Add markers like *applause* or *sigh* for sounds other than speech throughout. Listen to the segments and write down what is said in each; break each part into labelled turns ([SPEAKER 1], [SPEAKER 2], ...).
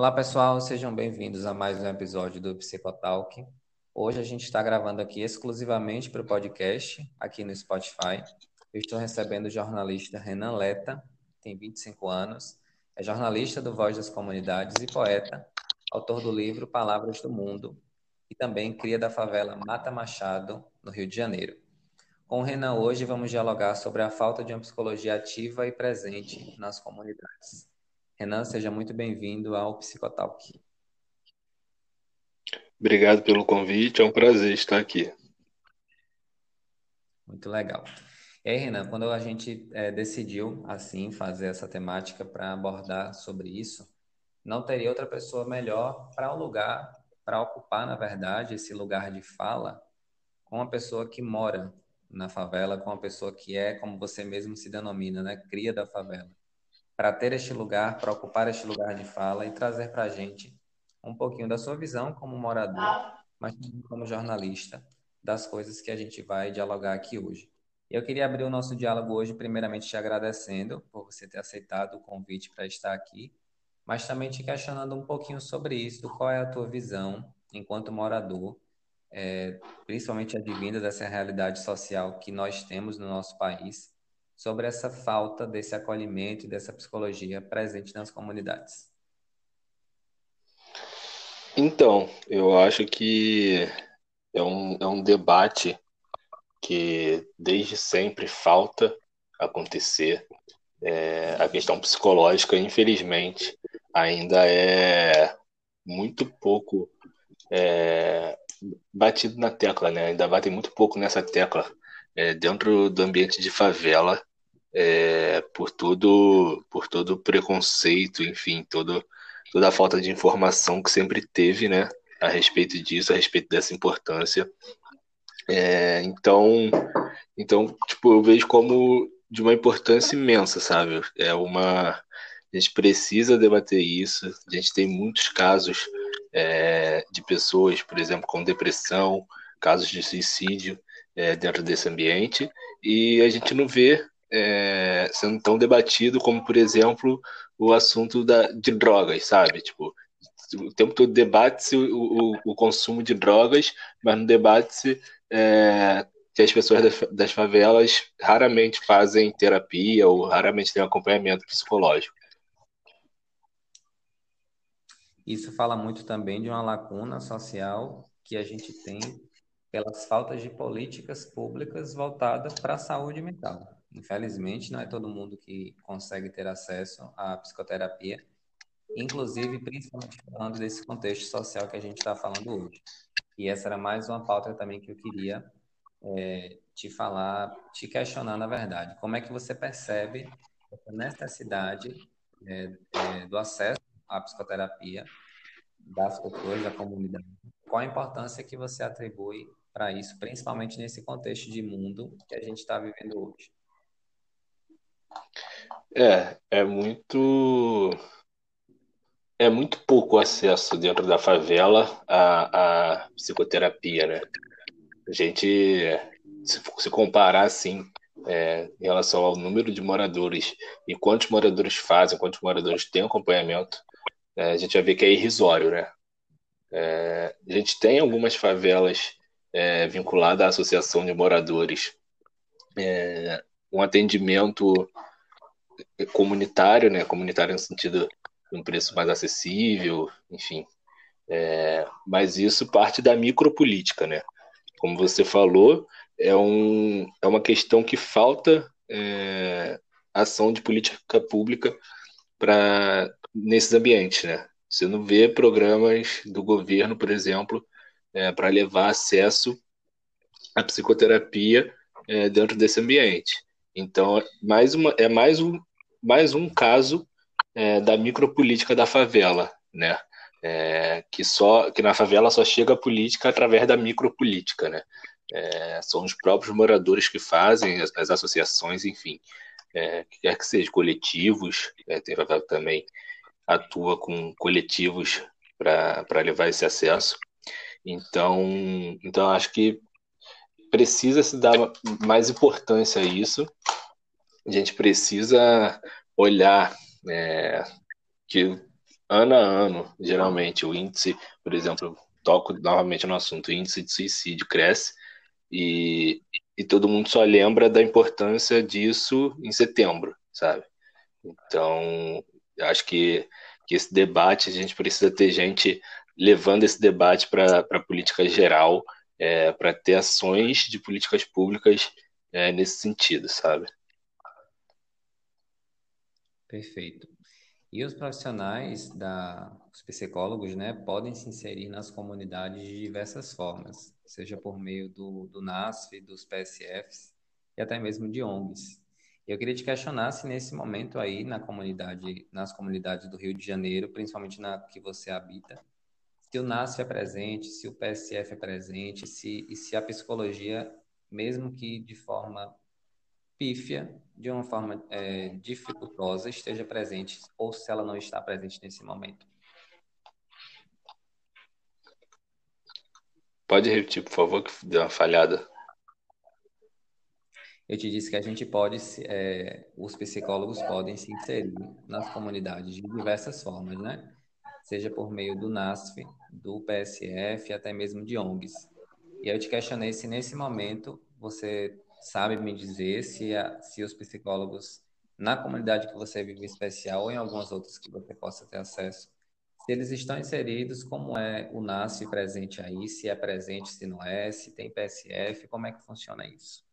[SPEAKER 1] Olá, pessoal, sejam bem-vindos a mais um episódio do Psicotalk. Hoje a gente está gravando aqui exclusivamente para o podcast, aqui no Spotify. Eu estou recebendo o jornalista Renan Leta, tem 25 anos, é jornalista do Voz das Comunidades e poeta, autor do livro Palavras do Mundo e também cria da favela Mata Machado, no Rio de Janeiro. Com o Renan hoje vamos dialogar sobre a falta de uma psicologia ativa e presente nas comunidades. Renan, seja muito bem-vindo ao Psicotalk.
[SPEAKER 2] Obrigado pelo convite, é um prazer estar aqui.
[SPEAKER 1] Muito legal. E aí, Renan, quando a gente é, decidiu, assim, fazer essa temática para abordar sobre isso, não teria outra pessoa melhor para o lugar, para ocupar, na verdade, esse lugar de fala com uma pessoa que mora na favela, com uma pessoa que é, como você mesmo se denomina, né, cria da favela para ter este lugar, para ocupar este lugar de fala e trazer para a gente um pouquinho da sua visão como morador, mas também como jornalista, das coisas que a gente vai dialogar aqui hoje. Eu queria abrir o nosso diálogo hoje, primeiramente te agradecendo por você ter aceitado o convite para estar aqui, mas também te questionando um pouquinho sobre isso, qual é a tua visão enquanto morador, é, principalmente advinda dessa realidade social que nós temos no nosso país, sobre essa falta desse acolhimento e dessa psicologia presente nas comunidades?
[SPEAKER 2] Então, eu acho que é um, é um debate que desde sempre falta acontecer. É, a questão psicológica, infelizmente, ainda é muito pouco é, batido na tecla, né? Ainda bate muito pouco nessa tecla é, dentro do ambiente de favela é, por todo por todo preconceito, enfim, todo, toda a falta de informação que sempre teve, né, a respeito disso, a respeito dessa importância. É, então, então, tipo, eu vejo como de uma importância imensa, sabe? É uma a gente precisa debater isso. A gente tem muitos casos é, de pessoas, por exemplo, com depressão, casos de suicídio é, dentro desse ambiente, e a gente não vê é, sendo tão debatido como, por exemplo, o assunto da, de drogas, sabe? Tipo, o tempo todo debate-se o, o, o, consumo de drogas, mas não debate-se é, que as pessoas das, das favelas raramente fazem terapia ou raramente têm acompanhamento psicológico.
[SPEAKER 1] Isso fala muito também de uma lacuna social que a gente tem pelas faltas de políticas públicas voltadas para a saúde mental. Infelizmente, não é todo mundo que consegue ter acesso à psicoterapia, inclusive, principalmente falando desse contexto social que a gente está falando hoje. E essa era mais uma pauta também que eu queria é, te falar, te questionar, na verdade. Como é que você percebe essa necessidade é, é, do acesso à psicoterapia das pessoas, da comunidade? Qual a importância que você atribui para isso, principalmente nesse contexto de mundo que a gente está vivendo hoje?
[SPEAKER 2] É, é muito é muito pouco acesso dentro da favela à, à psicoterapia, né? A gente, se, se comparar assim, é, em relação ao número de moradores e quantos moradores fazem, quantos moradores têm acompanhamento, é, a gente vai ver que é irrisório, né? É, a gente tem algumas favelas é, vinculadas à associação de moradores, é, um atendimento comunitário, né? Comunitário no sentido de um preço mais acessível, enfim. É, mas isso parte da micropolítica, né? Como você falou, é, um, é uma questão que falta é, ação de política pública para nesses ambientes, né? Você não vê programas do governo, por exemplo, é, para levar acesso à psicoterapia é, dentro desse ambiente. Então, mais uma, é mais um, mais um caso é, da micropolítica da favela, né? É, que só que na favela só chega a política através da micropolítica, né? É, são os próprios moradores que fazem, as, as associações, enfim, é, que quer que seja, coletivos, é, tem favela também atua com coletivos para levar esse acesso. Então, então acho que precisa se dar mais importância a isso a gente precisa olhar é, que ano a ano, geralmente, o índice, por exemplo, toco novamente no assunto, o índice de suicídio cresce e, e todo mundo só lembra da importância disso em setembro, sabe? Então, acho que, que esse debate, a gente precisa ter gente levando esse debate para a política geral, é, para ter ações de políticas públicas é, nesse sentido, sabe?
[SPEAKER 1] Perfeito. E os profissionais, da, os psicólogos, né, podem se inserir nas comunidades de diversas formas, seja por meio do, do NASF, dos PSFs e até mesmo de ONGs. Eu queria te questionar se nesse momento aí na comunidade, nas comunidades do Rio de Janeiro, principalmente na que você habita, se o NASF é presente, se o PSF é presente, se, e se a psicologia, mesmo que de forma pífia, de uma forma é, dificultosa, esteja presente, ou se ela não está presente nesse momento.
[SPEAKER 2] Pode repetir, por favor, que deu uma falhada.
[SPEAKER 1] Eu te disse que a gente pode, é, os psicólogos podem se inserir nas comunidades de diversas formas, né? Seja por meio do NASF, do PSF, até mesmo de ONGs. E eu te questionei se nesse momento você sabe me dizer se, a, se os psicólogos na comunidade que você vive em especial ou em algumas outras que você possa ter acesso, se eles estão inseridos, como é o NASF presente aí, se é presente, se não é, se tem PSF, como é que funciona isso?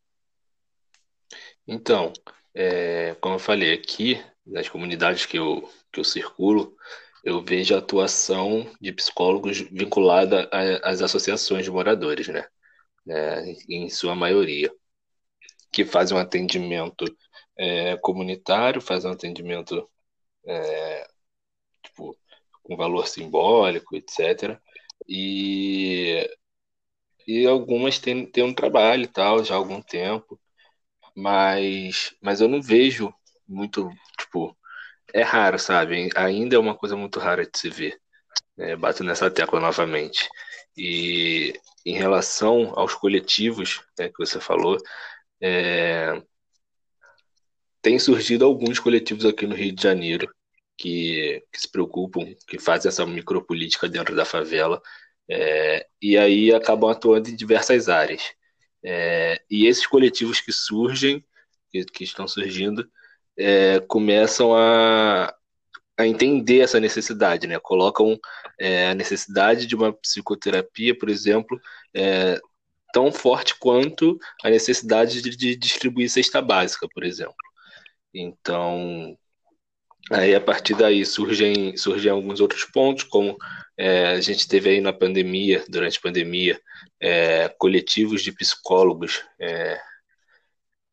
[SPEAKER 2] Então, é, como eu falei aqui, nas comunidades que eu, que eu circulo, eu vejo a atuação de psicólogos vinculada às associações de moradores, né? né? Em sua maioria, que fazem um atendimento é, comunitário, fazem um atendimento é, tipo, com valor simbólico, etc. E, e algumas têm, têm um trabalho e tal, já há algum tempo, mas, mas eu não vejo muito, tipo, é raro, sabe? Ainda é uma coisa muito rara de se ver. É, bato nessa tecla novamente. E em relação aos coletivos né, que você falou, é, tem surgido alguns coletivos aqui no Rio de Janeiro que, que se preocupam, que fazem essa micropolítica dentro da favela, é, e aí acabam atuando em diversas áreas. É, e esses coletivos que surgem, que, que estão surgindo, é, começam a, a entender essa necessidade, né? Colocam é, a necessidade de uma psicoterapia, por exemplo, é, tão forte quanto a necessidade de, de, distribuir cesta básica, por exemplo. Então, aí a partir daí surgem, surgem alguns outros pontos, como é, a gente teve aí na pandemia, durante a pandemia, é, coletivos de psicólogos é,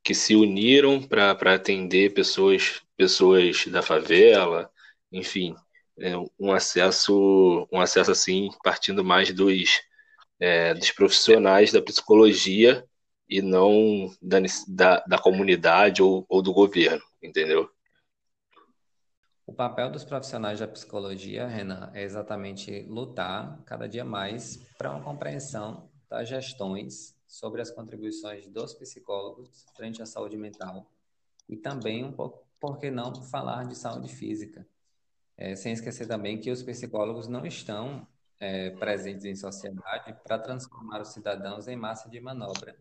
[SPEAKER 2] que se uniram para atender pessoas, pessoas da favela, enfim, é, um acesso, um acesso assim, partindo mais dos, é, dos profissionais da psicologia e não da, da, da comunidade ou, ou do governo, entendeu?
[SPEAKER 1] O papel dos profissionais da psicologia, Renan, é exatamente lutar cada dia mais para uma compreensão das gestões sobre as contribuições dos psicólogos frente à saúde mental e também um pouco, por que não, falar de saúde física. É, sem esquecer também que os psicólogos não estão é, presentes em sociedade para transformar os cidadãos em massa de manobra,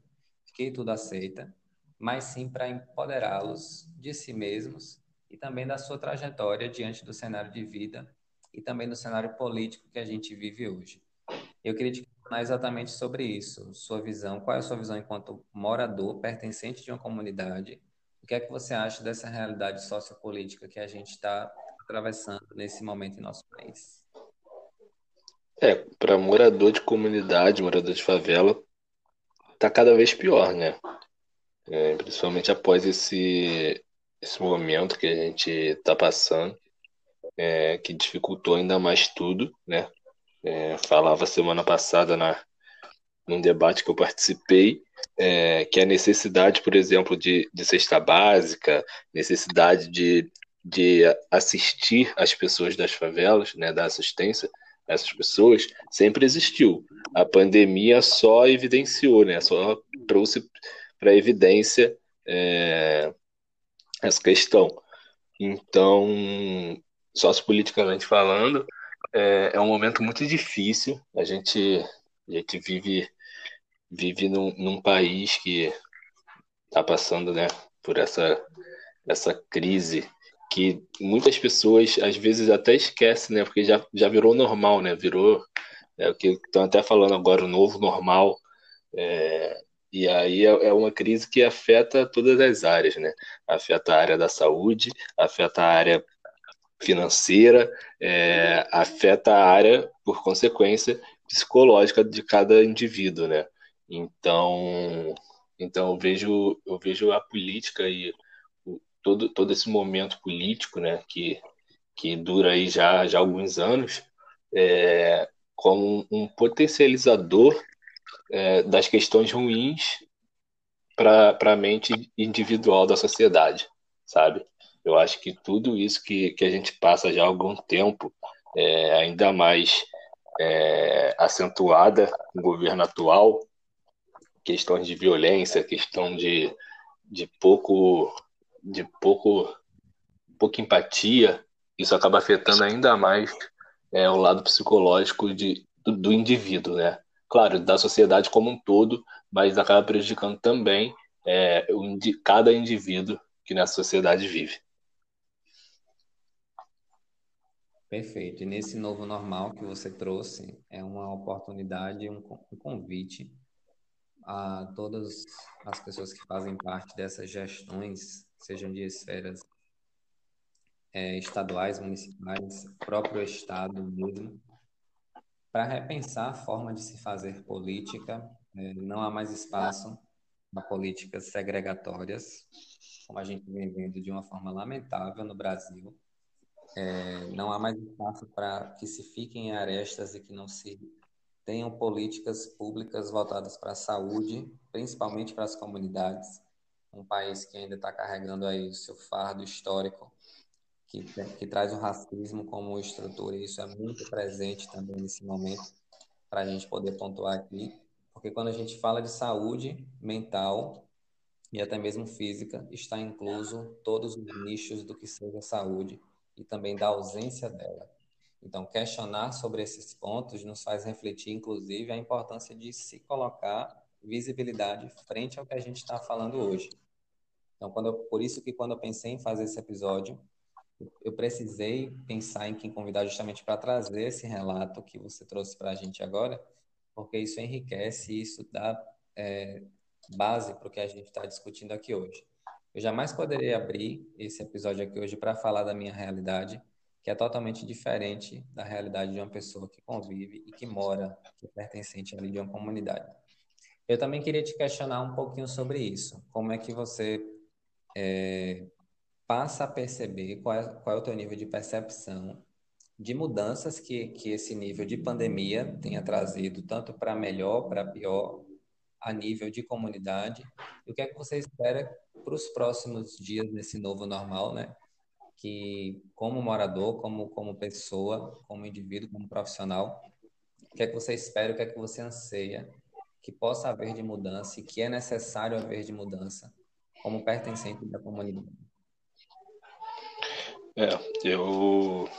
[SPEAKER 1] que tudo aceita, mas sim para empoderá-los de si mesmos e também da sua trajetória diante do cenário de vida e também do cenário político que a gente vive hoje. Eu queria te exatamente sobre isso, sua visão, qual é a sua visão enquanto morador, pertencente de uma comunidade, o que é que você acha dessa realidade sociopolítica que a gente está atravessando nesse momento em nosso país?
[SPEAKER 2] É, para morador de comunidade, morador de favela, tá cada vez pior, né? É, principalmente após esse esse momento que a gente está passando, é, que dificultou ainda mais tudo, né? É, falava semana passada na, num debate que eu participei, é, que a necessidade, por exemplo, de, de cesta básica, necessidade de, de assistir as pessoas das favelas, né, da assistência a essas pessoas, sempre existiu. A pandemia só evidenciou, né, só trouxe para evidência é, essa questão. Então, sociopoliticamente falando, é, é, um momento muito difícil. A gente, a gente vive, vive num, num país que está passando né, por essa, essa crise que muitas pessoas às vezes até esquecem, né? Porque já, já virou normal, né? Virou é o que estão até falando agora, o novo normal. É, e aí é, é uma crise que afeta todas as áreas, né? Afeta a área da saúde, afeta a área financeira, é, afeta a área, por consequência, psicológica de cada indivíduo, né? Então, então eu vejo, eu vejo a política e o, todo, todo esse momento político, né, que, que dura aí já, já alguns anos, é, como um potencializador é, das questões ruins para a mente individual da sociedade, sabe? Eu acho que tudo isso que, que a gente passa já há algum tempo, é, ainda mais é, acentuada no governo atual, questões de violência, questão de, de pouco de pouco pouca empatia, isso acaba afetando ainda mais é, o lado psicológico de, do, do indivíduo, né? Claro, da sociedade como um todo, mas acaba prejudicando também é, cada indivíduo que nessa sociedade vive.
[SPEAKER 1] Perfeito. E nesse novo normal que você trouxe, é uma oportunidade, um, convite a todas as pessoas que fazem parte dessas gestões, sejam de esferas é, estaduais, municipais, próprio Estado mesmo, para repensar a forma de se fazer política. É, não há mais espaço para políticas segregatórias, como a gente vem vendo de uma forma lamentável no Brasil. É, não há mais espaço para que se fiquem em arestas e que não se tenham políticas públicas voltadas para a saúde, principalmente para as comunidades. Um país que ainda está carregando aí o seu fardo histórico, que, que traz o racismo como estrutura, e isso é muito presente também nesse momento, para a gente poder pontuar aqui. Porque quando a gente fala de saúde mental e até mesmo física, está incluso todos os nichos do que seja saúde e também da ausência dela. Então, questionar sobre esses pontos nos faz refletir, inclusive, a importância de se colocar visibilidade frente ao que a gente está falando hoje. Então, quando eu, por isso que quando eu pensei em fazer esse episódio, eu precisei pensar em quem convidar justamente para trazer esse relato que você trouxe para a gente agora, porque isso enriquece isso dá é, base para o que a gente está discutindo aqui hoje. Eu jamais poderia abrir esse episódio aqui hoje para falar da minha realidade, que é totalmente diferente da realidade de uma pessoa que convive e que mora, que é pertencente ali de uma comunidade. Eu também queria te questionar um pouquinho sobre isso. Como é que você é, passa a perceber qual é, qual é o teu nível de percepção de mudanças que, que esse nível de pandemia tenha trazido, tanto para melhor, para pior, a nível de comunidade, e o que é que você espera para os próximos dias nesse novo normal, né? Que como morador, como como pessoa, como indivíduo, como profissional, o que é que você espera, o que é que você anseia que possa haver de mudança e que é necessário haver de mudança como pertencente da comunidade?
[SPEAKER 2] É, eu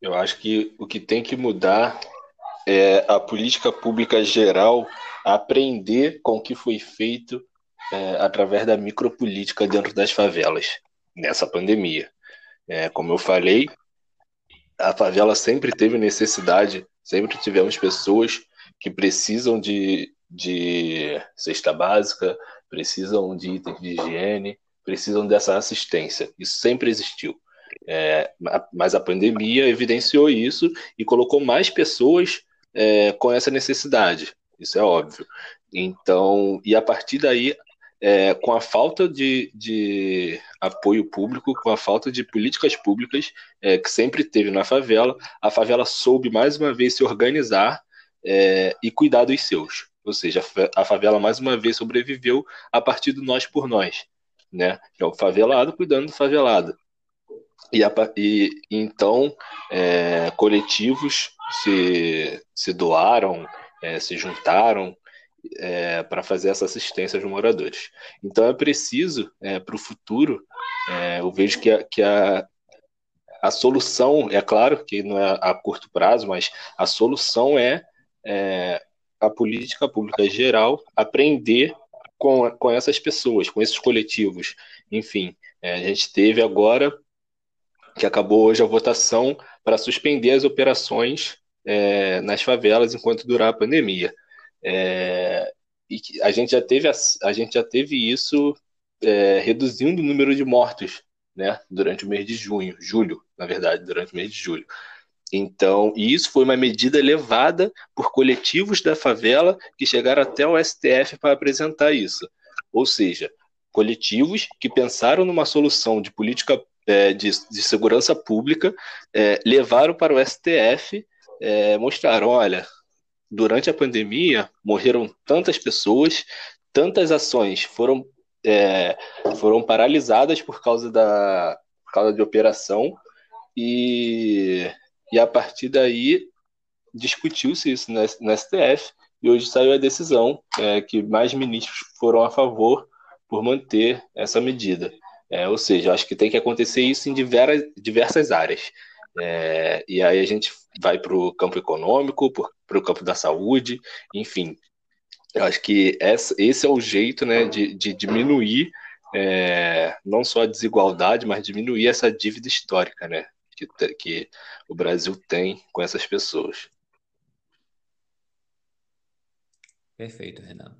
[SPEAKER 2] eu acho que o que tem que mudar é a política pública geral aprender com o que foi feito é, através da micropolítica dentro das favelas nessa pandemia. É, como eu falei, a favela sempre teve necessidade, sempre tivemos pessoas que precisam de, de cesta básica, precisam de itens de higiene, precisam dessa assistência. Isso sempre existiu. É, mas a pandemia evidenciou isso e colocou mais pessoas é, com essa necessidade. Isso é óbvio. Então, e a partir daí é, com a falta de, de, apoio público, com a falta de políticas públicas é, que sempre teve na favela, a favela soube mais uma vez se organizar é, e cuidar dos seus. Ou seja, a favela mais uma vez sobreviveu a partir do nós por nós. Né? É o favelado cuidando do favelado. E, a, e então, é, coletivos se, se doaram, é, se juntaram é, para fazer essa assistência aos moradores. Então é preciso, é, para o futuro, é, eu vejo que, a, que a, a solução, é claro que não é a curto prazo, mas a solução é, é a política pública geral aprender com, com essas pessoas, com esses coletivos. Enfim, é, a gente teve agora, que acabou hoje a votação para suspender as operações é, nas favelas enquanto durar a pandemia. É, e a gente já teve, a, gente já teve isso é, reduzindo o número de mortos né, durante o mês de junho, julho, na verdade, durante o mês de julho. Então, e isso foi uma medida levada por coletivos da favela que chegaram até o STF para apresentar isso. Ou seja, coletivos que pensaram numa solução de política é, de, de, segurança pública, é, levaram para o STF, é, mostraram, olha, durante a pandemia morreram tantas pessoas, tantas ações foram, é, foram paralisadas por causa da por causa de operação e, e a partir daí discutiu-se isso no, STF e hoje saiu a decisão é, que mais ministros foram a favor por manter essa medida. É, ou seja, acho que tem que acontecer isso em diversas, diversas áreas. É, e aí a gente vai para o campo econômico, para o campo da saúde, enfim. Eu acho que essa, esse é o jeito né, de, de diminuir é, não só a desigualdade, mas diminuir essa dívida histórica né, que, que o Brasil tem com essas pessoas.
[SPEAKER 1] Perfeito, Renan.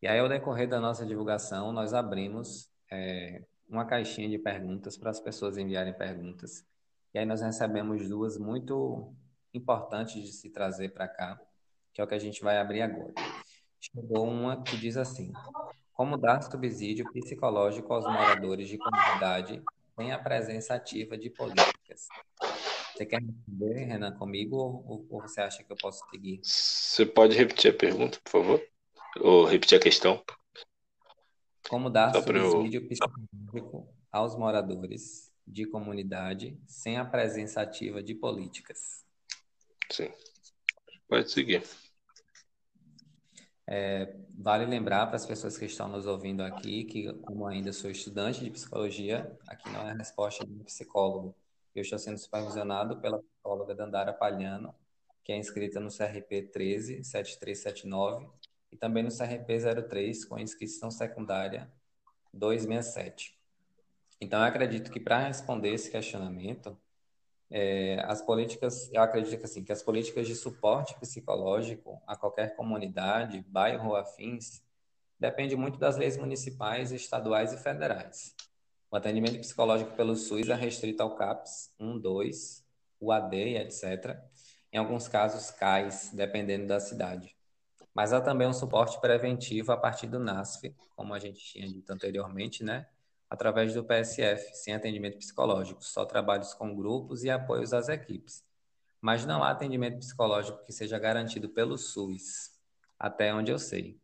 [SPEAKER 1] E aí, ao decorrer da nossa divulgação, nós abrimos é, uma caixinha de perguntas para as pessoas enviarem perguntas. E aí nós recebemos duas muito importantes de se trazer para cá, que é o que a gente vai abrir agora. Chegou uma que diz assim: Como dar subsídio psicológico aos moradores de comunidade sem a presença ativa de políticas? Você quer responder, Renan, comigo ou, ou você acha que eu posso seguir?
[SPEAKER 2] Você pode repetir a pergunta, por favor? Ou repetir a questão?
[SPEAKER 1] Como dar subsídio eu... psicológico aos moradores de comunidade sem a presença ativa de políticas.
[SPEAKER 2] Sim. Pode seguir.
[SPEAKER 1] É, vale lembrar para as pessoas que estão nos ouvindo aqui que, como ainda sou estudante de psicologia, aqui não é a resposta de um psicólogo. Eu estou sendo supervisionado pela psicóloga Dandara Palhano, que é inscrita no CRP 13 7379 e também no CRP 03 com inscrição secundária 267. Então, eu acredito que para responder esse questionamento, é, as políticas, eu acredito que assim, que as políticas de suporte psicológico a qualquer comunidade, bairro ou afins, depende muito das leis municipais, estaduais e federais. O atendimento psicológico pelo SUS é restrito ao CAPS 1, 2, UAD etc. Em alguns casos, CAIS, dependendo da cidade. Mas há também um suporte preventivo a partir do NASF, como a gente tinha dito anteriormente, né? Através do PSF, sem atendimento psicológico, só trabalhos com grupos e apoios às equipes. Mas não há atendimento psicológico que seja garantido pelo SUS, até onde eu sei.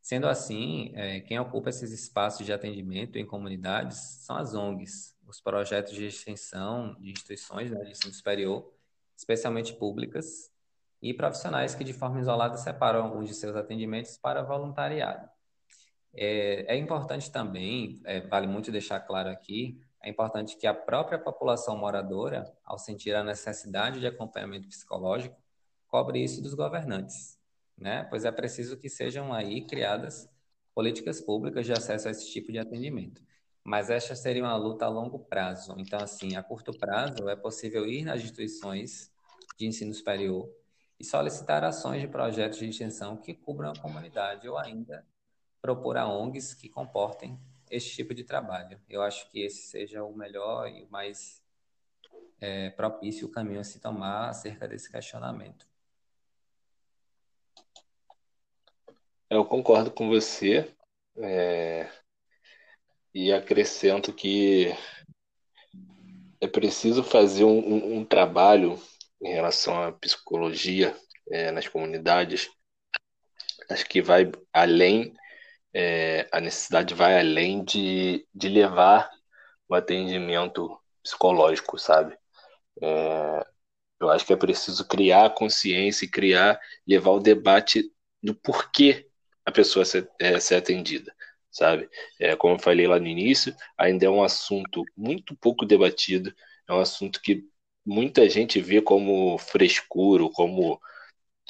[SPEAKER 1] Sendo assim, é, quem ocupa esses espaços de atendimento em comunidades são as ONGs, os projetos de extensão de instituições né, de ensino superior, especialmente públicas, e profissionais que de forma isolada separam alguns de seus atendimentos para voluntariado. É, é importante também, é, vale muito deixar claro aqui, é importante que a própria população moradora, ao sentir a necessidade de acompanhamento psicológico, cobre isso dos governantes, né? Pois é preciso que sejam aí criadas políticas públicas de acesso a esse tipo de atendimento. Mas esta seria uma luta a longo prazo. Então, assim, a curto prazo é possível ir nas instituições de ensino superior e solicitar ações de projetos de extensão que cubram a comunidade ou ainda propor a ONGs que comportem esse tipo de trabalho. Eu acho que esse seja o melhor e o mais é, propício caminho a se tomar acerca desse questionamento.
[SPEAKER 2] Eu concordo com você é, e acrescento que é preciso fazer um, um, um trabalho em relação à psicologia é, nas comunidades. Acho que vai além é, a necessidade vai além de, de levar o atendimento psicológico, sabe? É, eu acho que é preciso criar a consciência e criar, levar o debate do porquê a pessoa ser, é, ser atendida, sabe? É, como eu falei lá no início, ainda é um assunto muito pouco debatido, é um assunto que muita gente vê como frescuro, como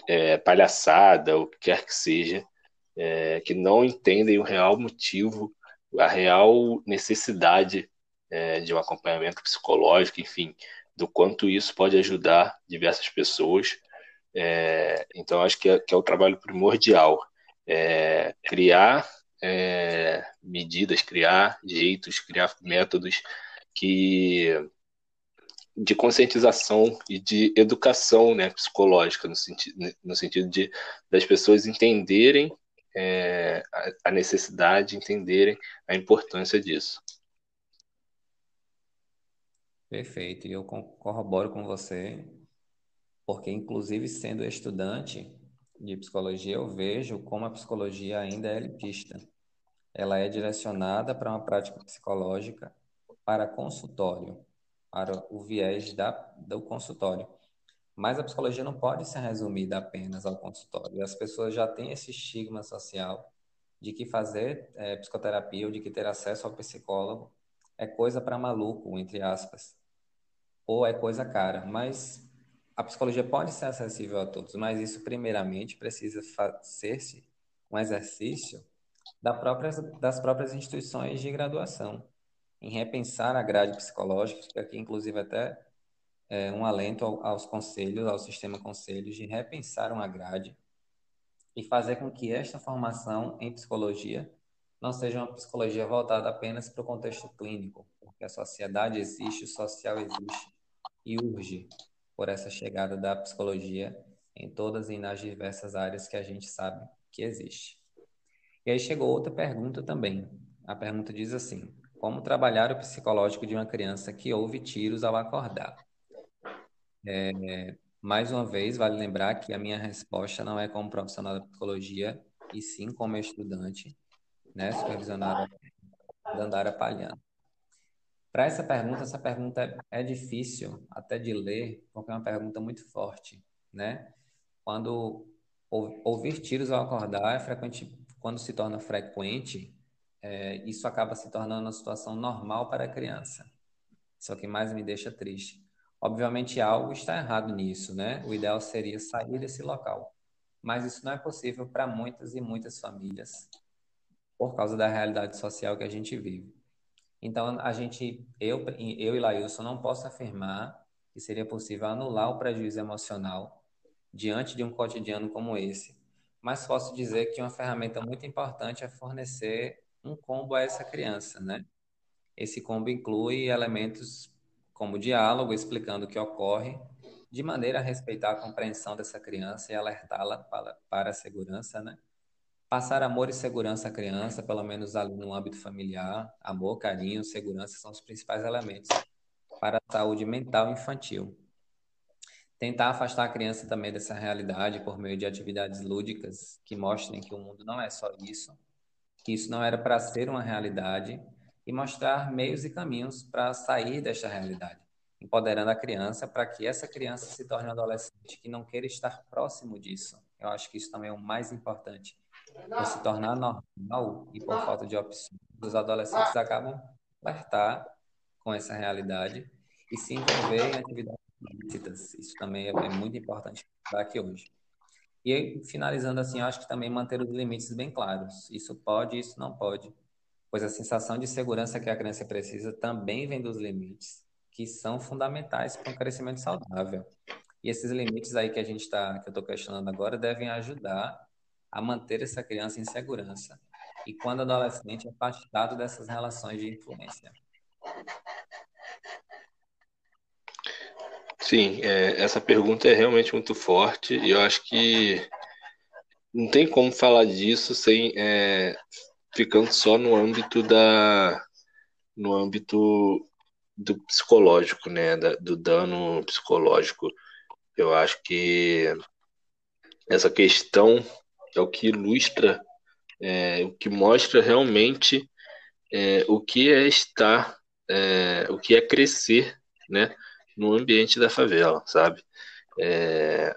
[SPEAKER 2] é, palhaçada, o que quer que seja, é, que não entendem o real motivo, a real necessidade é, de um acompanhamento psicológico, enfim, do quanto isso pode ajudar diversas pessoas. É, então, acho que é, que é, o trabalho primordial. É, criar é, medidas, criar jeitos, criar métodos que de conscientização e de educação né, psicológica, no, senti no sentido de das pessoas entenderem é, a necessidade, entenderem a importância disso.
[SPEAKER 1] Perfeito, e eu corroboro com você, porque, inclusive, sendo estudante de psicologia, eu vejo como a psicologia ainda é elitista. Ela é direcionada para uma prática psicológica para consultório, para o viés da, do consultório. Mas a psicologia não pode ser resumida apenas ao consultório. As pessoas já têm esse estigma social de que fazer é, psicoterapia ou de que ter acesso ao psicólogo é coisa para maluco, entre aspas, ou é coisa cara. Mas a psicologia pode ser acessível a todos, mas isso primeiramente precisa ser-se um exercício da própria, das próprias instituições de graduação, em repensar a grade psicológica, que inclusive até é, um alento aos conselhos, ao sistema conselhos, de repensar uma grade e fazer com que esta formação em psicologia não seja uma psicologia voltada apenas para o contexto clínico, porque a sociedade existe, o social existe e urge por essa chegada da psicologia em todas e nas diversas áreas que a gente sabe que existe. E aí chegou outra pergunta também. A pergunta diz assim: Como trabalhar o psicológico de uma criança que ouve tiros ao acordar? É, mais uma vez, vale lembrar que a minha resposta não é como profissional da psicologia, e sim como estudante, né, supervisionada Dandara Palhano. Para essa pergunta, essa pergunta é, difícil até de ler, porque é uma pergunta muito forte, né? Quando ouvir tiros ao acordar é frequente, quando se torna frequente, é, isso acaba se tornando uma situação normal para a criança. Isso é o que mais me deixa triste. Obviamente, algo está errado nisso, né? O ideal seria sair desse local. Mas isso não é possível para muitas e muitas famílias, por causa da realidade social que a gente vive. Então, a gente, eu, eu e Lailson não posso afirmar que seria possível anular o prejuízo emocional diante de um cotidiano como esse, mas posso dizer que uma ferramenta muito importante é fornecer um combo a essa criança, né? Esse combo inclui elementos como diálogo, explicando o que ocorre, de maneira a respeitar a compreensão dessa criança e alertá-la para, para a segurança, né? Passar amor e segurança à criança, pelo menos ali no âmbito familiar, amor, carinho, segurança são os principais elementos para a saúde mental infantil. Tentar afastar a criança também dessa realidade por meio de atividades lúdicas que mostrem que o mundo não é só isso, que isso não era para ser uma realidade e mostrar meios e caminhos para sair desta realidade, empoderando a criança para que essa criança se torne um adolescente que não queira estar próximo disso. Eu acho que isso também é o mais importante. Por se tornar normal e por falta de opções, os adolescentes acabam alertar com essa realidade e se envolver em atividades ilícitas. Isso também é, muito importante para aqui hoje. E finalizando assim, acho que também manter os limites bem claros. Isso pode, isso não pode pois a sensação de segurança que a criança precisa também vem dos limites, que são fundamentais para um crescimento saudável. E esses limites aí que a gente está, que eu estou questionando agora, devem ajudar a manter essa criança em segurança e quando adolescente afastado dessas relações de influência.
[SPEAKER 2] Sim, é, essa pergunta é realmente muito forte e eu acho que não tem como falar disso sem é, ficando só no âmbito da no âmbito do psicológico, né, da, do dano psicológico. Eu acho que essa questão é o que ilustra, é, o que mostra realmente é, o que é estar, é, o que é crescer, né, no ambiente da favela, sabe? É,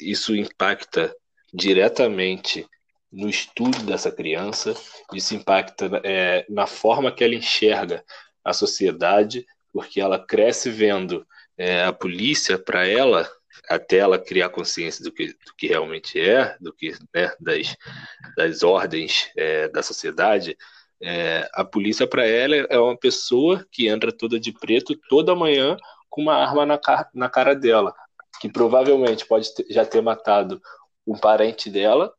[SPEAKER 2] isso impacta diretamente no estudo dessa criança, isso impacta é, na forma que ela enxerga a sociedade, porque ela cresce vendo é, a polícia para ela até ela criar consciência do que, do que realmente é, do que né, das, das ordens é, da sociedade, é, a polícia para ela é uma pessoa que entra toda de preto toda manhã com uma arma na, na cara dela, que provavelmente pode ter, já ter matado um parente dela,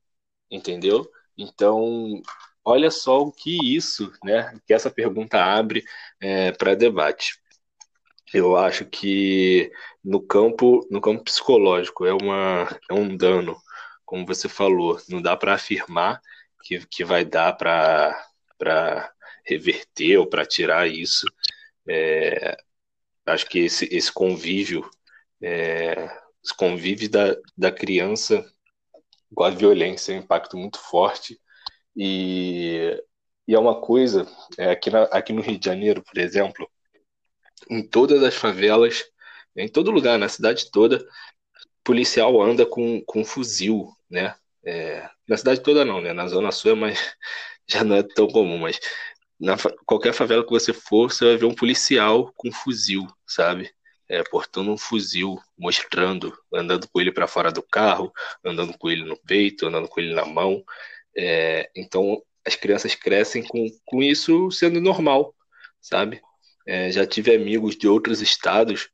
[SPEAKER 2] entendeu? Então, olha só o que isso, né? Que essa pergunta abre é, para debate. Eu acho que no campo, no campo psicológico é, uma, é um dano, como você falou, não dá para afirmar que, que vai dar para reverter ou para tirar isso. É, acho que esse, esse convívio, é, esse convívio da, da criança com a violência é um impacto muito forte e, e é uma coisa, é, aqui, na, aqui no Rio de Janeiro, por exemplo, em todas as favelas, em todo lugar, na cidade toda, policial anda com, com fuzil, né? É, na cidade toda não, né? Na Zona Sul é mais, *laughs* já não é tão comum, mas na qualquer favela que você for, você vai ver um policial com fuzil, sabe? É, portando um fuzil, mostrando, andando com ele para fora do carro, andando com ele no peito, andando com ele na mão. É, então, as crianças crescem com, com isso sendo normal, sabe? É, já tive amigos de outros estados.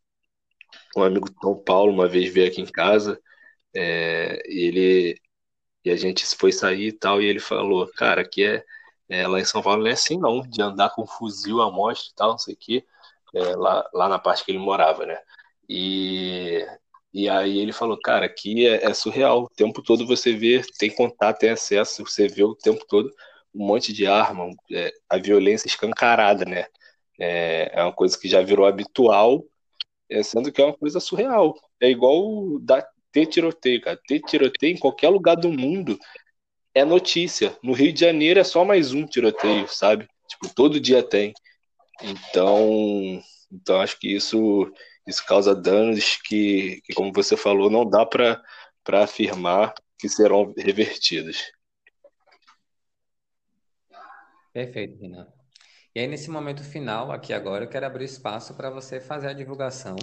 [SPEAKER 2] Um amigo de São Paulo uma vez veio aqui em casa é, e ele e a gente foi sair e tal e ele falou, cara, aqui é, é lá em São Paulo não é assim não, de andar com fuzil à mostra e tal, não sei o quê, é, lá, lá na parte que ele morava, né? E, e aí ele falou, cara, aqui é, é, surreal. O tempo todo você vê, tem contato, tem acesso, você vê o tempo todo um monte de arma, é, a violência escancarada, né? É, é uma coisa que já virou habitual, é, sendo que é uma coisa surreal. É igual da, ter tiroteio, cara. Ter tiroteio em qualquer lugar do mundo é notícia. No Rio de Janeiro é só mais um tiroteio, sabe? Tipo, todo dia tem. Então, então acho que isso, isso causa danos que, que como você falou, não dá para afirmar que serão revertidos.
[SPEAKER 1] Perfeito, Renan. E aí, nesse momento final, aqui agora, eu quero abrir espaço para você fazer a divulgação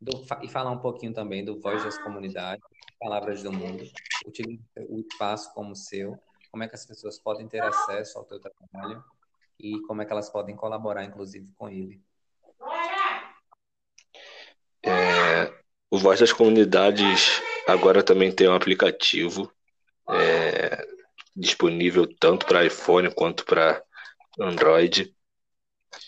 [SPEAKER 1] do, e falar um pouquinho também do Voz das Comunidades, Palavras do Mundo. Utilize o espaço como seu, como é que as pessoas podem ter acesso ao teu trabalho e como é que elas podem colaborar, inclusive, com ele.
[SPEAKER 2] É, o Voz das Comunidades agora também tem um aplicativo é, disponível tanto para iPhone quanto para Android.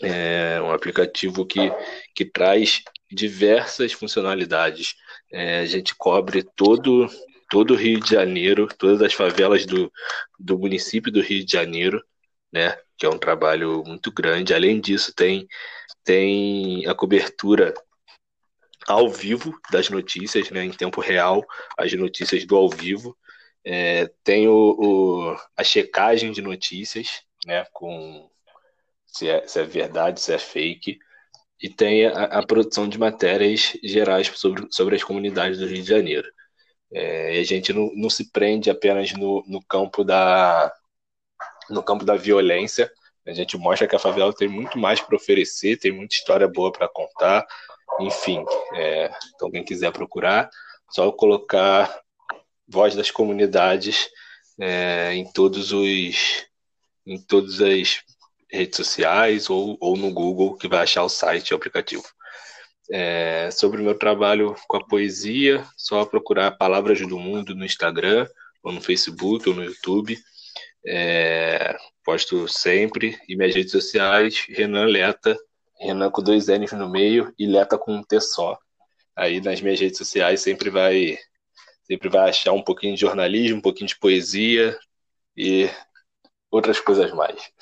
[SPEAKER 2] É um aplicativo que, que traz diversas funcionalidades. É, a gente cobre todo todo o Rio de Janeiro, todas as favelas do, do município do Rio de Janeiro, né? Que é um trabalho muito grande. Além disso, tem, tem a cobertura ao vivo das notícias, né? Em tempo real, as notícias do ao vivo. É, tem o, o, a checagem de notícias, né, com se é, se é verdade, se é fake, e tem a, a, produção de matérias gerais sobre, sobre as comunidades do Rio de Janeiro. É, a gente não, não se prende apenas no, no campo da no campo da violência. A gente mostra que a favela tem muito mais para oferecer, tem muita história boa para contar. Enfim, é, então quem quiser procurar, só colocar voz das comunidades é, em todos os em todas as redes sociais ou, ou no Google, que vai achar o site e o aplicativo. É, sobre o meu trabalho com a poesia, só procurar Palavras do Mundo no Instagram, ou no Facebook, ou no YouTube. É, posto sempre. E minhas redes sociais, Renan Leta, Renan com dois N's no meio e Leta com um T só. Aí nas minhas redes sociais sempre vai sempre vai achar um pouquinho de jornalismo, um pouquinho de poesia e outras coisas mais.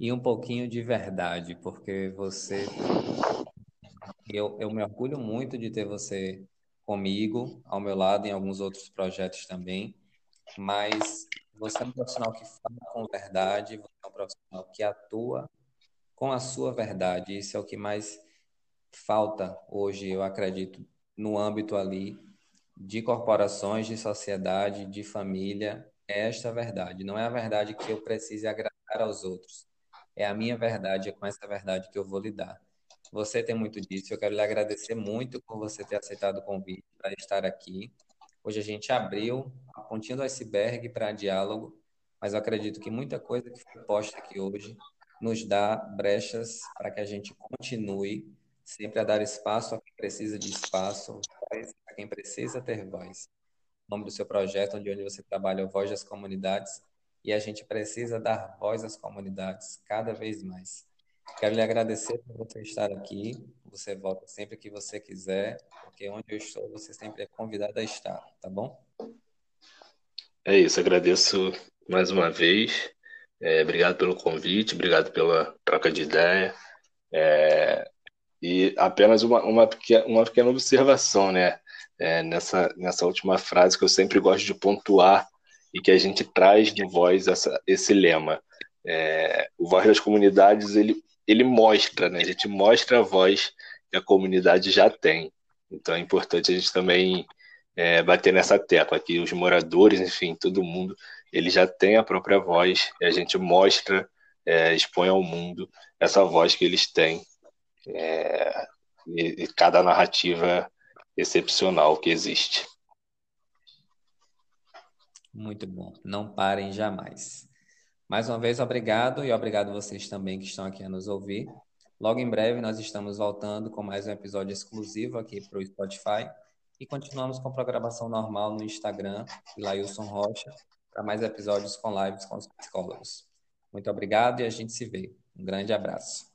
[SPEAKER 1] E um pouquinho de verdade, porque você. Eu, eu me orgulho muito de ter você comigo, ao meu lado, em alguns outros projetos também, mas você é um profissional que fala com verdade, você é um profissional que atua com a sua verdade. Isso é o que mais falta hoje, eu acredito, no âmbito ali de corporações, de sociedade, de família, é esta verdade. Não é a verdade que eu precise agradar aos outros. é a minha verdade, é com essa verdade que eu vou lidar. Você tem muito disso, eu quero lhe agradecer muito por você ter aceitado o convite para estar aqui. Hoje a gente abriu a pontinha do iceberg para diálogo, mas eu acredito que muita coisa que foi posta aqui hoje nos dá brechas para que a gente continue sempre a dar espaço a quem precisa de espaço, a quem precisa ter voz. O nome do seu projeto, onde, onde você trabalha, é Voz das Comunidades, e a gente precisa dar voz às comunidades cada vez mais. Quero lhe agradecer por você estar aqui. Você volta sempre que você quiser, porque onde eu estou, você sempre é convidado a estar, tá bom?
[SPEAKER 2] É isso, agradeço mais uma vez. É, obrigado pelo convite, obrigado pela troca de ideia. É, e apenas uma, uma, pequena, uma pequena observação, né? É, nessa, nessa última frase que eu sempre gosto de pontuar e que a gente traz no Voz essa, esse lema. É, o Voz das Comunidades, ele, ele mostra, né? A gente mostra a voz que a comunidade já tem. Então é importante a gente também é, bater nessa tecla que os moradores, enfim, todo mundo, ele já tem a própria voz e a gente mostra, é, expõe ao mundo essa voz que eles têm é, e, e cada narrativa excepcional que existe.
[SPEAKER 1] Muito bom. Não parem jamais. Mais uma vez, obrigado e obrigado vocês também que estão aqui a nos ouvir. Logo em breve, nós estamos voltando com mais um episódio exclusivo aqui para o Spotify e continuamos com programação normal no Instagram, Lailson Rocha, para mais episódios com lives com os psicólogos. Muito obrigado e a gente se vê. Um grande abraço.